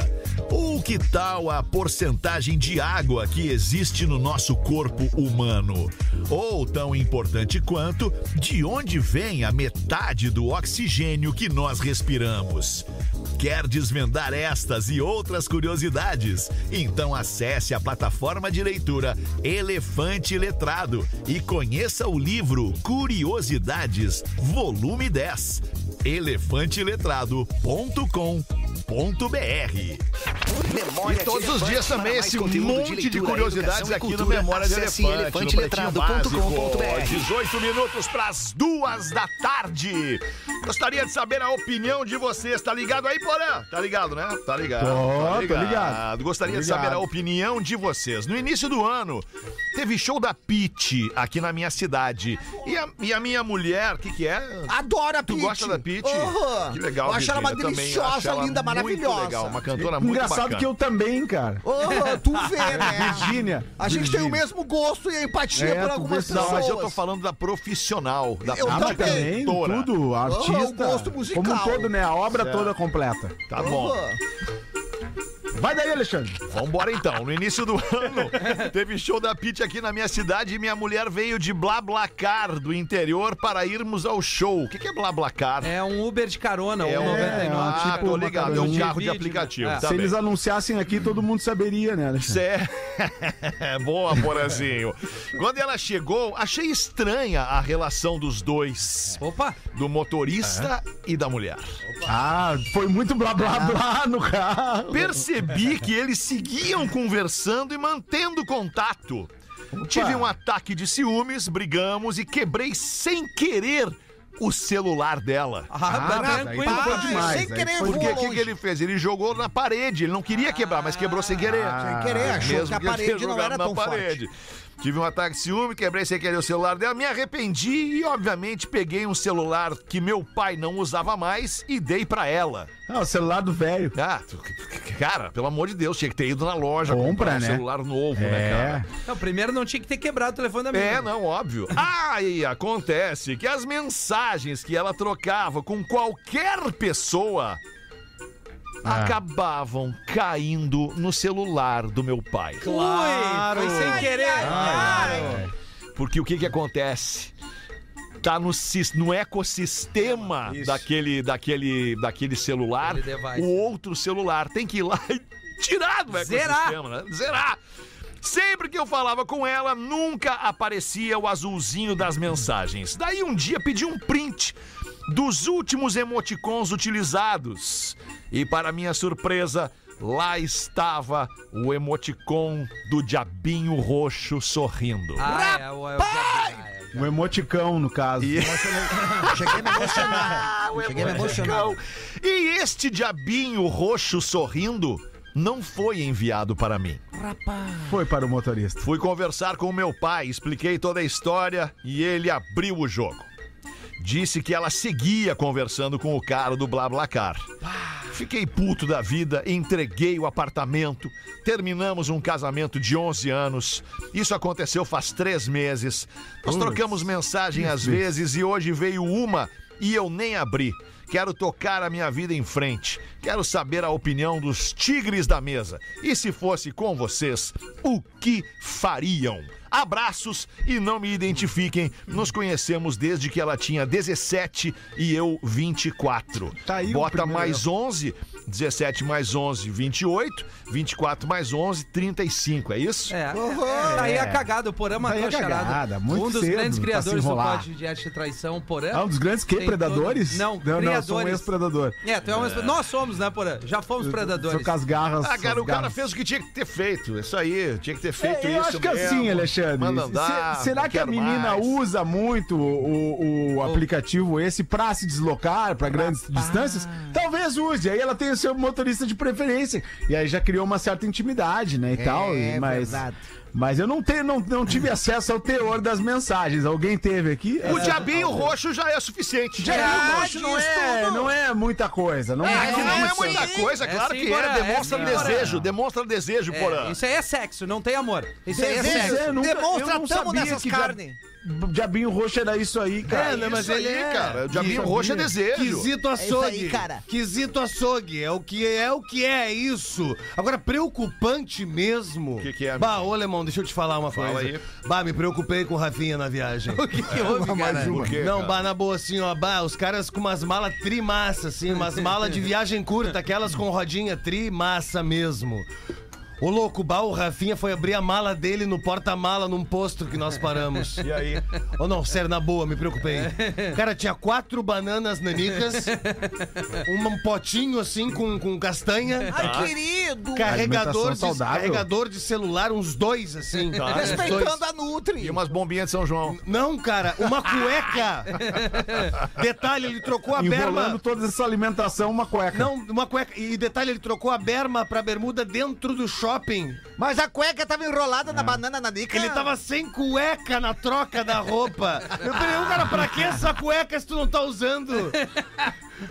Ou que tal a porcentagem de água que existe no nosso corpo humano? Ou, tão importante quanto, de onde vem a metade do oxigênio que nós respiramos? Quer desvendar estas e outras curiosidades? Então acesse a plataforma de leitura Elefante Letrado e conheça o livro Curiosidades, volume 10. elefanteletrado.com.br Memória E todos de os dias também esse monte de leitura, curiosidades e aqui no Memória de Elefante, no Pretinho elefanteletrado.com.br. Básico. 18 minutos para as duas da tarde. Gostaria de saber a opinião de vocês. Tá ligado aí, Porã? Tá ligado, né? Tá ligado. Tô, tá tô ligado. Gostaria Tô de saber ligado. a opinião de vocês. No início do ano, teve show da Pete aqui na minha cidade. E a, e a minha mulher, o que que é? Adoro a Tu Pitty. gosta da Pete? Que legal, Eu acho ela uma deliciosa, acho ela linda, muito maravilhosa. legal, uma cantora muito Engraçado bacana. que eu também, cara. Ô, tu vê, né? Virgínia. A gente tem o mesmo gosto e a empatia É, por algumas pessoas. Mas eu tô falando da profissional, da Eu também. tudo, artista. o gosto musical. Como um todo, né? A obra Certo. toda completa. Tá bom. Aham. Vai daí, Alexandre. Vambora então. No início do ano, teve show da Pete aqui na minha cidade e minha mulher veio de Blablacar do interior para irmos ao show. O que que é Blablacar? É um Uber de carona, É um- 99. Ah, tipo tô ligado. É um de carro de aplicativo. né? É. Tá Se bem. eles anunciassem aqui, todo mundo saberia, né, Alexandre? Cê... Boa, Porazinho. Quando ela chegou, achei estranha a relação dos dois. Opa! Do motorista e da mulher. Ah, foi muito blá blá blá no carro. Percebi que eles seguiam conversando e mantendo contato. Tive um ataque de ciúmes, brigamos e quebrei sem querer o celular dela. Ah, tá Ah, tranquilo. tá demais, sem querer, Porque o que, que ele fez? Ele jogou na parede. Ele não queria quebrar, mas quebrou sem querer. Sem querer, achou Mesmo que a parede não jogado era na tão parede. Tive um ataque de ciúme, quebrei sem querer o celular dela, me arrependi e, obviamente, peguei um celular que meu pai não usava mais e dei pra ela. Ah, o celular do velho. Ah, cara, pelo amor de Deus, tinha que ter ido na loja Compra, comprar um né? celular novo, né, É. cara? Não, primeiro não tinha que ter quebrado o telefone da minha. É, não, óbvio. Aí acontece que as mensagens que ela trocava com qualquer pessoa Ah. Acabavam caindo no celular do meu pai. Claro! Foi sem querer. Porque o que que acontece? Tá no, no ecossistema daquele, daquele, daquele celular, o outro celular tem que ir lá e tirar do Zerar. ecossistema, né? Zerar. Sempre que eu falava com ela, nunca aparecia o azulzinho das mensagens. Daí um dia pedi um print dos últimos emoticons utilizados. E para minha surpresa, lá estava o emoticon do diabinho roxo sorrindo. Ah, é, o- é, o diabo. Um emoticão, no caso. E- Cheguei a me emocionar. Cheguei a me emocionar. E este diabinho roxo sorrindo não foi enviado para mim. Foi para o motorista. Fui conversar com o meu pai, expliquei toda a história e ele abriu o jogo. Disse que ela seguia conversando com o cara do BlaBlaCar. Fiquei puto da vida, entreguei o apartamento, terminamos um casamento de 11 anos. Isso aconteceu faz três meses. Nós trocamos mensagem às vezes e hoje veio uma e eu nem abri. Quero tocar a minha vida em frente. Quero saber a opinião dos tigres da mesa. E se fosse com vocês, o que fariam? Abraços e não me identifiquem. Nos conhecemos desde que ela tinha 17 e eu 24. Tá aí Bota mais 11, 17 mais 11, 28, 24 mais 11, 35, é isso? É, tá aí a cagada, o Porã matou Tá aí a charada. cagada, muito um dos cedo grandes pra criadores se do podcast de traição, Porã. Ah, um dos grandes que? Predadores? todo- Não, não, não, sou um criadores. ex-predador. É, tu é um... Nós somos, né, Porã? Já fomos predadores. Sou com as garras. Ah, cara, o cara garras. fez o que tinha que ter feito. Isso aí, tinha que ter feito É, isso. eu acho que mesmo. assim, Alexandre. Manda se- andar, será não que a menina mais. usa muito o, o aplicativo esse pra se deslocar pra grandes distâncias? Talvez use. Aí ela tem o seu motorista de preferência. E aí já criou uma certa intimidade, né? E tal. e- Mas, verdade. mas eu não, tenho, não, não tive acesso ao teor das mensagens. Alguém teve aqui? O É. diabinho roxo já é suficiente. Já Ah, roxo não é, não é muita coisa. Não é, É, que não é muita coisa, É claro sim, que é. é Demonstra sim, desejo, demonstra desejo, É, porã. isso aí é sexo, não tem amor. Isso aí é sexo. É, nunca- Demonstra tamo nessas carnes. Diabinho Roxo era isso aí, cara. É, né, mas Isso aí, ele é. cara. O diabinho Que- roxo é desejo. Quesito açougue. aí, cara. Quesito açougue. É o que é, o que é isso. Agora, preocupante mesmo. O que que é, Bah, ô, Lemão, deixa eu te falar uma Fala coisa. aí. Bah, me preocupei com o Rafinha na viagem. O que, que houve, cara? Por quê, Não, cara? bah, na boa, assim, ó, bah, os caras com umas malas trimassa, assim, umas malas de viagem curta, aquelas com rodinha trimassa mesmo. Ô louco, bah, o Rafinha foi abrir a mala dele no porta-mala num posto que nós paramos. E aí? Ô não, sério, na boa, me preocupei. Cara, tinha quatro bananas nanicas, um potinho assim com, com castanha, Ai, querido. carregador de, carregador de celular, uns dois assim. dois. Respeitando a Nutri. E umas bombinhas de São João. Não, cara, uma cueca. Detalhe, ele trocou a berma. Enrolando toda essa alimentação, uma cueca. Não, uma cueca. E detalhe, ele trocou a berma pra bermuda dentro do shopping. Mas a cueca tava enrolada na banana na nica. Ele tava sem cueca na troca da roupa. Eu falei, cara, pra que essa cueca se tu não tá usando?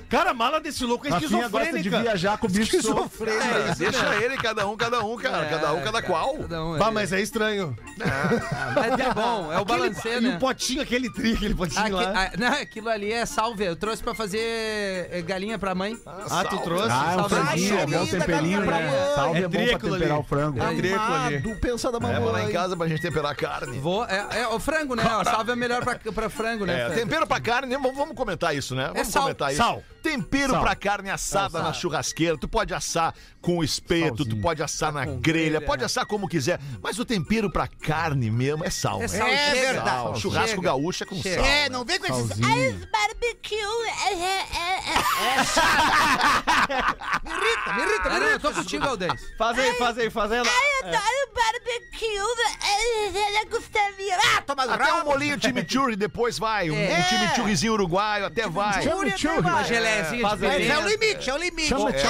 Cara, a mala desse louco é Rafinha gosta de esquizofrênica. viajar com o bicho solto. É, deixa ele, cada um, cada um, cara. Cada um, cada qual. Cada um, Bah, é. mas é estranho. Mas é bom, é o balancê, E né? o potinho, aquele tri, aquele potinho Aque- lá. ah, não, aquilo ali é salve. Eu trouxe pra fazer eh, galinha pra mãe. Ah, tu trouxe? Ah, é um Salve. franguinho, é bom Ai, temperinho, linda, né? galinha. Salve É é bom pra temperar ali. o frango. É greco ali. Amado, pensa da Leva lá mamãe. em casa pra gente temperar a carne. Vou, é, é o frango, né? Salve é melhor pra, pra frango, né? É, tempero pra carne, vamos, vamos comentar isso, né? Vamos sal. comentar isso. Sal. help. Tempero Sal. pra carne assada na churrasqueira. Tu pode assar com espeto, tu Salzinho. pode assar na grelha, grelha, pode é. assar como quiser. Mas o tempero pra carne mesmo é sal. É né? sal, É verdade. Sal. Churrasco Chega. gaúcho é com Chega. sal. É, não vem com esses. Salzinho. Barbecue. É, é, é, é. Me irrita, me irrita, Ah, me não, eu irrita. tô contigo, Aldez. Faz aí, faz aí, faz aí. lá. Eu adoro barbecue. É, é, costelinha. Ah, toma Até um molinho chimichurri depois vai. Um, É. um chimichurrizinho uruguaio até vai. Chimichurri Chimichurri. até gelézinha de É, é o limite, é o limite. Chama É.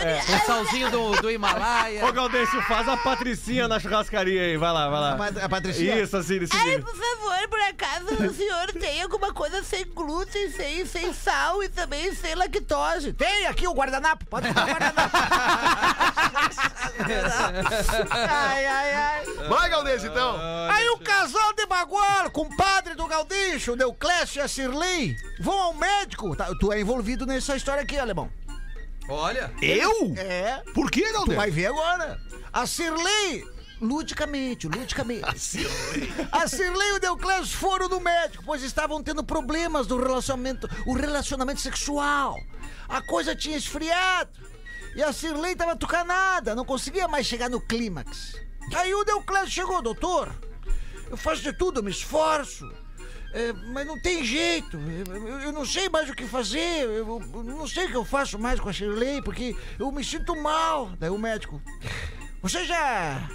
É, o. Um salzinho do, do Himalaia. Ô, Galdêncio, faz a Patricinha na churrascaria aí. Vai lá, vai lá. Mas A Patricinha. Isso, assim, desse Ai, por favor, por acaso o senhor tem alguma coisa sem glúten, sem, sem sal e também sem lactose? Tem aqui o guardanapo. Pode botar o guardanapo. ai, ai, ai. Vai, Galdês, então. Aí o casal de Bagual, compadre do Galdinho, Deuclésio e a Cirlei, vão ao médico. Tá, tu é envolvido nessa história aqui, alemão. Olha. Eu? É, Por que, tu Galdês? vai ver agora. A Cirlei, ludicamente, ludicamente. A Cirlei e o Deuclésio foram no médico, pois estavam tendo problemas no relacionamento, o relacionamento sexual. A coisa tinha esfriado. E a Cirlei tava tucanada, não conseguia mais chegar no clímax. Aí o Deuclésio chegou, doutor. Eu faço de tudo, eu me esforço. É, mas não tem jeito. Eu, eu- não sei mais o que fazer. Eu, eu não sei o que eu faço mais com a Shirley, porque eu me sinto mal. Daí o médico. Você já.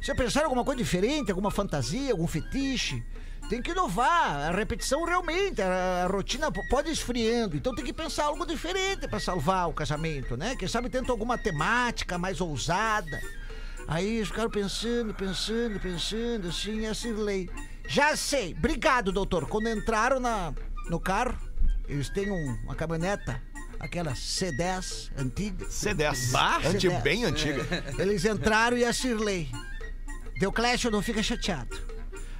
Você pensaram alguma coisa diferente, alguma fantasia, algum fetiche? Tem que inovar. A repetição realmente, a, a rotina pode ir esfriando. Então tem que pensar algo diferente para salvar o casamento, né? Quem sabe tenta alguma temática mais ousada. Aí eles ficaram pensando, pensando, pensando, assim, e a Cirlei. Já sei. Obrigado, doutor. Quando entraram na, no carro, eles têm um- uma caminhoneta, aquela C10 antiga. C10. Bah, Anti, C10. bem antiga. Eles entraram e a Cirlei. Deuclésio não fica chateado.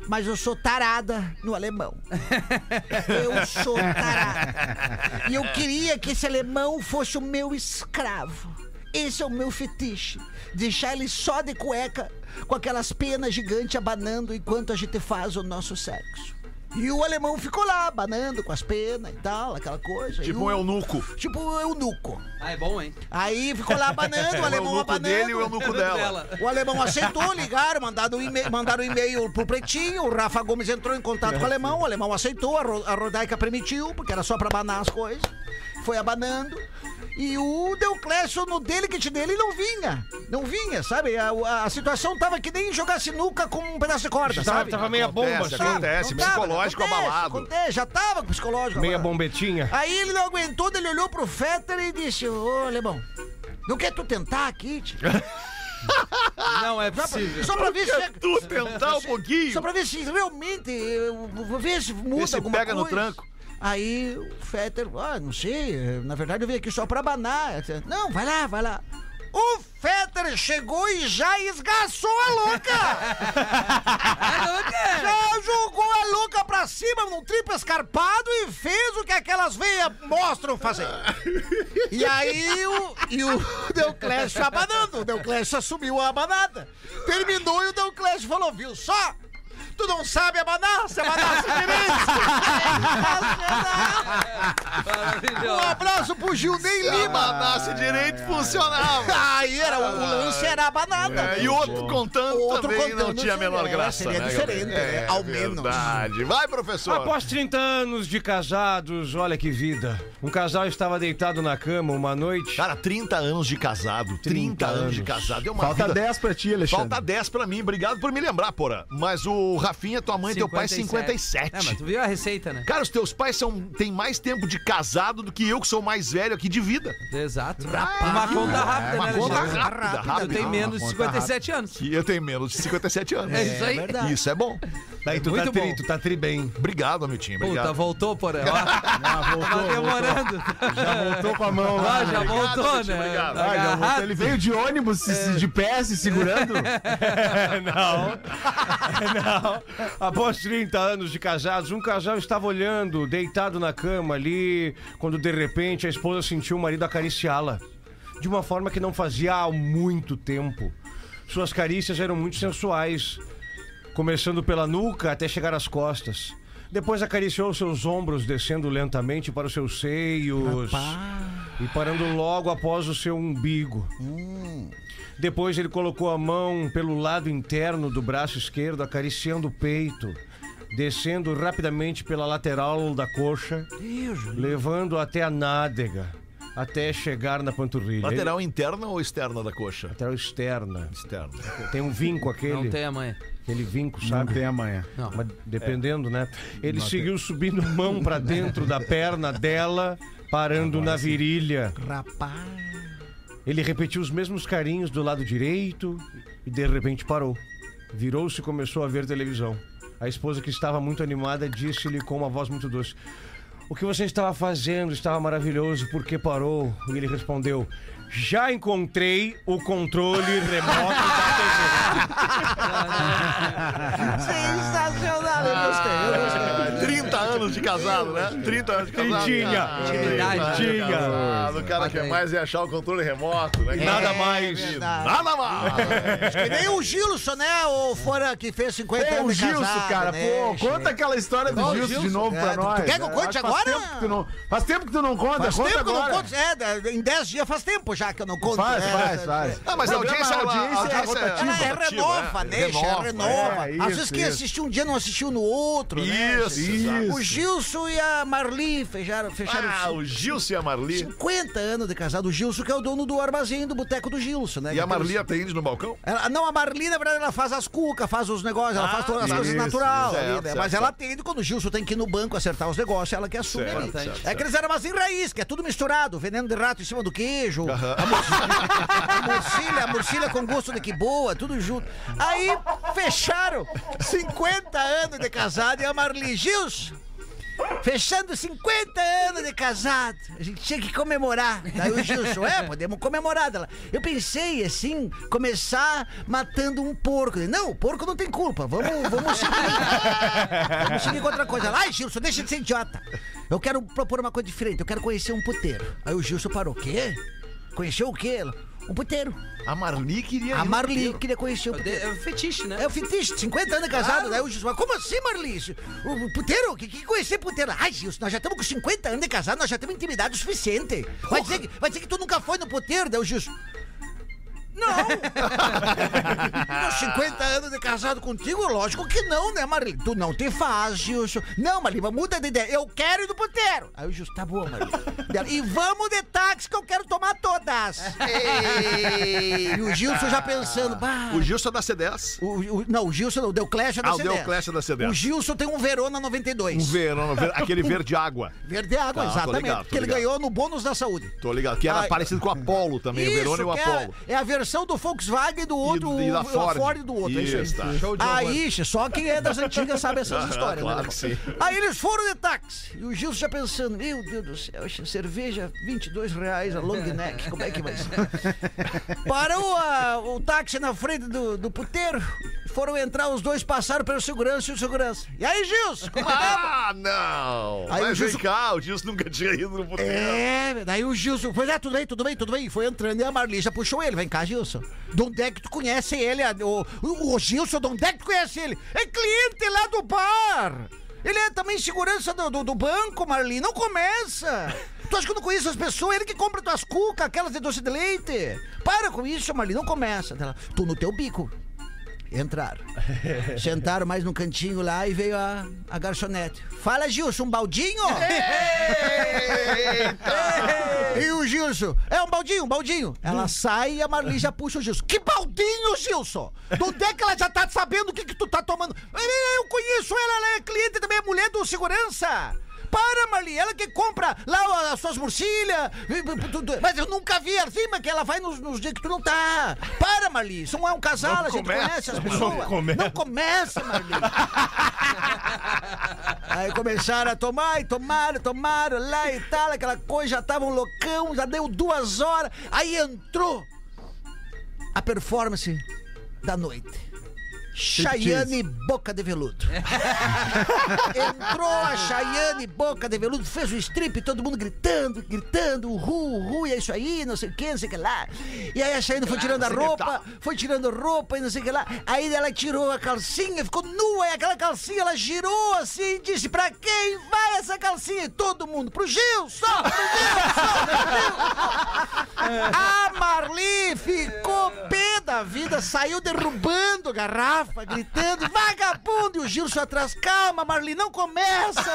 Mas eu sou tarada no alemão. Eu sou tarada. E eu queria que esse alemão fosse o meu escravo. Esse é o meu fetiche. Deixar ele só de cueca, com aquelas penas gigantes abanando enquanto a gente faz o nosso sexo. E o alemão ficou lá, abanando com as penas e tal, aquela coisa. Tipo E um o- eunuco. Tipo um eunuco. Ah, é bom, hein? Aí ficou lá abanando, o O alemão eunuco abanando. dele e o eunuco dela. O alemão aceitou, ligaram, mandaram um e-mail, mandaram um e-mail pro Pretinho, o Rafa Gomes entrou em contato com o alemão, o alemão aceitou, a, Ro- a Rodaica permitiu, porque era só pra abanar as coisas. Foi abanando. E o Deuclésio no delicate dele não vinha. Não vinha, sabe? A, a- a situação tava que nem jogar sinuca com um pedaço de corda, Tava, sabe? tava meia bomba, Acontece, acontece. Não tava, psicológico acontece, abalado. acontece, já tava com psicológico Meia abalado. bombetinha. Aí ele não aguentou, ele olhou pro Fetter e disse: Ô, alemão, não quer tu tentar aqui, tio? Não é Só pra- possível. Só pra ver se. Tu tentar um pouquinho. Só pra ver se realmente. Vou ver se muda Vê se alguma pega no coisa. tranco. Aí o Fetter, ah, não sei, na verdade eu vim aqui só pra disse, Não, vai lá, vai lá. O Fetter chegou e já esgaçou a louca! já jogou a louca pra cima num triplo escarpado e fez o que aquelas veias mostram fazer. E aí o, e o Deuclésio abanando. O Deuclésio assumiu a abanada. Terminou e o Deuclésio falou, viu só? Tu não sabe abanar, você abanasse direito. Um abraço pro Gilney Lima. Abanasse direito funcionava. Aí era, o lance era a banana. É, e outro contando Outro também não contando tinha a menor é, graça. seria né, diferente, né? Ao menos. Verdade. Vai, professor. Após 30 anos de casados, olha que vida. Um casal estava deitado na cama uma noite. Cara, 30 anos de casado. 30, 30 anos de casado. É uma Falta vida... 10 pra ti, Alexandre. Falta 10 pra mim. Obrigado por me lembrar, porra. Mas o Rafinha, tua mãe e teu pai, 57. É, mas tu viu a receita, né? Cara, os teus pais são, têm mais tempo de casado do que eu, que sou mais velho aqui de vida. Exato. Uma conta rápida, Uma né, conta rápida, Tu rápida. tem menos de 57 anos. E eu tenho menos de 57 anos. É isso aí. Isso é bom. Daí tu Muito tá, tri, bom. tu tá tri bem. Obrigado, meu time. Obrigado. Puta, voltou, porém. Ó, Ah, voltou, tá demorando. Já voltou com a mão lá. Ah, já né? voltou, Obrigado, né? obrigado. Ah, já voltou. Ele veio de ônibus, se- de pé, se segurando. não. não. Após 30 anos de casados, um casal estava olhando, deitado na cama ali, quando de repente a esposa sentiu o marido acariciá-la. De uma forma que não fazia há muito tempo. Suas carícias eram muito sensuais, começando pela nuca até chegar às costas. Depois acariciou seus ombros, descendo lentamente para os seus seios e parando logo após o seu umbigo. Depois ele colocou a mão pelo lado interno do braço esquerdo, acariciando o peito, descendo rapidamente pela lateral da coxa, levando até a nádega, até chegar na panturrilha. Lateral interna ou externa da coxa? Lateral externa. Externa. Tem um vinco aquele. Não tem a mãe. Aquele vinco, Não sabe? tem amanhã. Não. Mas dependendo, né? Ele seguiu subindo mão pra dentro da perna dela, parando na virilha. Rapaz. Ele repetiu os mesmos carinhos do lado direito e de repente parou. Virou-se e começou a ver televisão. A esposa, que estava muito animada, disse-lhe com uma voz muito doce: O que você estava fazendo estava maravilhoso, por que parou? E ele respondeu: Já encontrei o controle remoto da Sensacional, eu gostei, eu gostei. 30 anos de casado, né? 30 anos de casado. Tinha. Ah, Intimidade. 30 anos de Tinha. casado. O cara quer mais é achar o controle remoto, né? Nada mais. verdade. Nada mais. Que nem o Gilson, né? O fora que fez 50 Pô, o anos de Gilson, casado, cara, né, pô, conta aquela história do o Gilson, de Gilson? novo É, pra nós. tu quer que eu É, conte faz agora? Tempo que tu não, faz tempo que tu não conta, Faz conta tempo que eu não conto. É, em 10 dias faz tempo já que eu não conto. Faz, é, faz, é, faz. Ah, mas a audiência, ela- a audiência é é renova, né? né? Renova, é, Às isso, vezes quem isso. assistiu um dia não assistiu no outro, né? Isso, Isso. O Gilson e a Marli fecharam, fecharam Ah, o Gilson e a Marli. 50 anos de casado. O Gilson que é o dono do armazém do boteco do Gilson, né? E a Que Marli atende no balcão? Ela- não, a Marli, na verdade, ela faz as cucas, faz os negócios, ela Ah, faz todas as coisas isso, natural. certo, ali, né? certo, Mas certo. ela atende quando o Gilson tem que ir no banco acertar os negócios, ela que assume ali. é aqueles armazém raiz, que é tudo misturado, veneno de rato em cima do queijo, Aham. a murcilha, a murcilha com gosto de que boa, tudo junto. Aí fecharam 50 anos de casado e a Marli Gilson. Fechando 50 anos de casado. A gente tinha que comemorar. Daí o Gilson, é, podemos comemorar. Ela, eu pensei, assim, começar matando um porco. Não, o porco não tem culpa. Vamos, vamos seguir. vamos seguir com outra coisa. Ai, Gilson, deixa de ser idiota. Eu quero propor uma coisa diferente. Eu quero conhecer um puteiro. Aí o Gilson parou. O quê? Conheceu o quê? Um puteiro. A Marli queria ir A no Marli puteiro. queria conhecer o puteiro. É fetiche, né? É o fetiche, 50 anos de casado, né? O Gilson, mas como assim, Marli? O, o puteiro? Que, que conhecer puteiro? Ai, Gilson, nós já estamos com 50 anos de casado, nós já temos intimidade o suficiente. Vai dizer, que, vai dizer que tu nunca foi no puteiro, daí o Gilson. Não! Nos 50 anos de casado contigo, lógico que não, né, Marli? Tu não te faz, Gilson. Não, Marli, mas muda de ideia. Eu quero ir no puteiro. Aí o Gilson, tá bom, Marli. Dela, E vamos de táxi que eu quero tomar todas. e o Gilson já pensando, bah. O Gilson é da C10. O, o- não, o Gilson não, o Deuclésio é da Ah, o C10. Deuclésio é da C10. O Gilson tem um Verona 92. Um verão, ver- aquele verde água. Verde água, Tá, exatamente. ligado, que ele ganhou no bônus da saúde. Tô ligado. Que era Ai. parecido com o Apollo também, o Verona e o que Apollo. é, é a versão versão do Volkswagen do outro, E- e da Ford. Ford do outro. é isso aí. Isso, tá. Aí, che, só quem é das antigas sabe essas histórias, claro né? que sim. Aí eles foram de táxi. E o Gilson já pensando, meu Deus do céu, cerveja 22 reais a long neck, como é que vai ser? Parou a- o táxi na frente do, do puteiro. Foram entrar, os dois passaram pelo segurança e o segurança. E aí, Gilson, é tá? Ah, não! Aí o Mas vem Gilson- cá, o Gilson nunca tinha ido no puteiro. É, daí o Gilson, pois é, tudo bem, tudo bem, tudo bem. Foi entrando e a Marli já puxou ele. Vem cá, Gilson. De onde é que tu conhece ele? O, o, Gilson, de onde é que tu conhece ele? É cliente lá do bar. Ele é também segurança do, do, do banco, Marli. Não começa. Tu acha que eu não conheço as pessoas? Ele que compra tuas cucas, aquelas de doce de leite. Para com isso, Marli. Não começa. Ela, tu no teu bico. Entraram. Sentaram mais num cantinho lá e veio a, a garçonete. Fala, Gilson, um baldinho? E o Gilson, é um baldinho, um baldinho. Ela sai e a Marli já puxa o Gilson. Que baldinho, Gilson? De onde é que ela já tá sabendo o que, que tu tá tomando? Eu conheço ela, ela é cliente também, é mulher do segurança. Para, Marli, ela que compra lá as suas morcilhas. Mas eu nunca vi assim, mas que ela vai nos, nos dias que tu não tá. Para, Marli, isso não é um casal, Não a gente começa. conhece as pessoas. Não começa. Não começa, Marli. Aí começaram a tomar e tomaram, tomaram lá e tal, aquela coisa, já tava um loucão, já deu duas horas. Aí entrou a performance da noite. Chayane Boca de Veludo. Entrou a Chayane Boca de Veludo, fez o strip, todo mundo gritando, gritando, uhu, uhu, e é isso aí, não sei o que, não sei o que lá. E aí a Chayane foi tirando a roupa, foi tirando roupa e não sei o que lá. Aí ela tirou a calcinha, ficou nua, e aquela calcinha ela girou assim e disse: Pra quem vai essa calcinha? E todo mundo, pro Gilson! Pro Gilson! pro Gilson! A Marli ficou pé da vida, saiu derrubando garrafa, gritando, vagabundo! E o Gilson atrás, calma, Marli, não começa!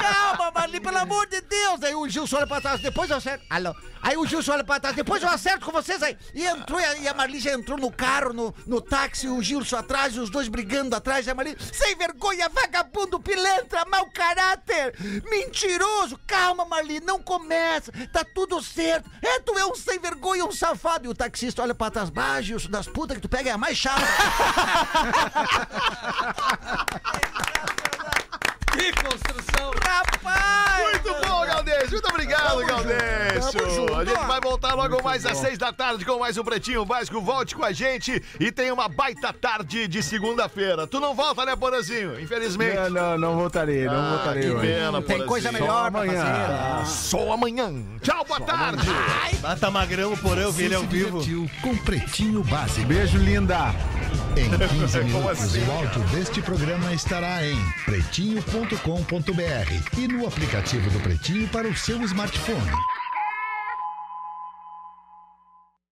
calma, Marli, pelo amor de Deus! Aí o Gilson olha pra trás, depois eu acerto. Alô? Aí o Gilson olha pra trás, depois eu acerto com vocês aí. E entrou, e a- Marli já entrou no carro, no, no táxi, o Gilson atrás, e os dois brigando atrás, e a Marli, sem vergonha, vagabundo, pilantra, mau caráter, mentiroso. Calma, Marli, não começa, tá tudo certo. É, tu é um sem vergonha, um safado. E o taxista olha pra trás, bah, Gilson, das putas que tu pega é a mais chata. Que construção! Rapaz! Muito bom, Galdês. Muito obrigado, Galdês. A gente vai voltar logo mais às seis da tarde com mais um Pretinho Básico. Volte com a gente e tenha uma baita tarde de segunda-feira. Tu não volta, né, Porazinho? Infelizmente. Não, não, não voltarei, não Ah, voltarei que hoje. pena, Tem coisa melhor pra amanhã. fazer. né? Só amanhã. Tchau, boa tarde. Ah, tá magrão, eu vi ele ao vivo. Com Pretinho Básico. Beijo, linda. Em 15 Como minutos, assim, o áudio deste programa estará em pretinho.com.br e no aplicativo do Pretinho para o seu smartphone.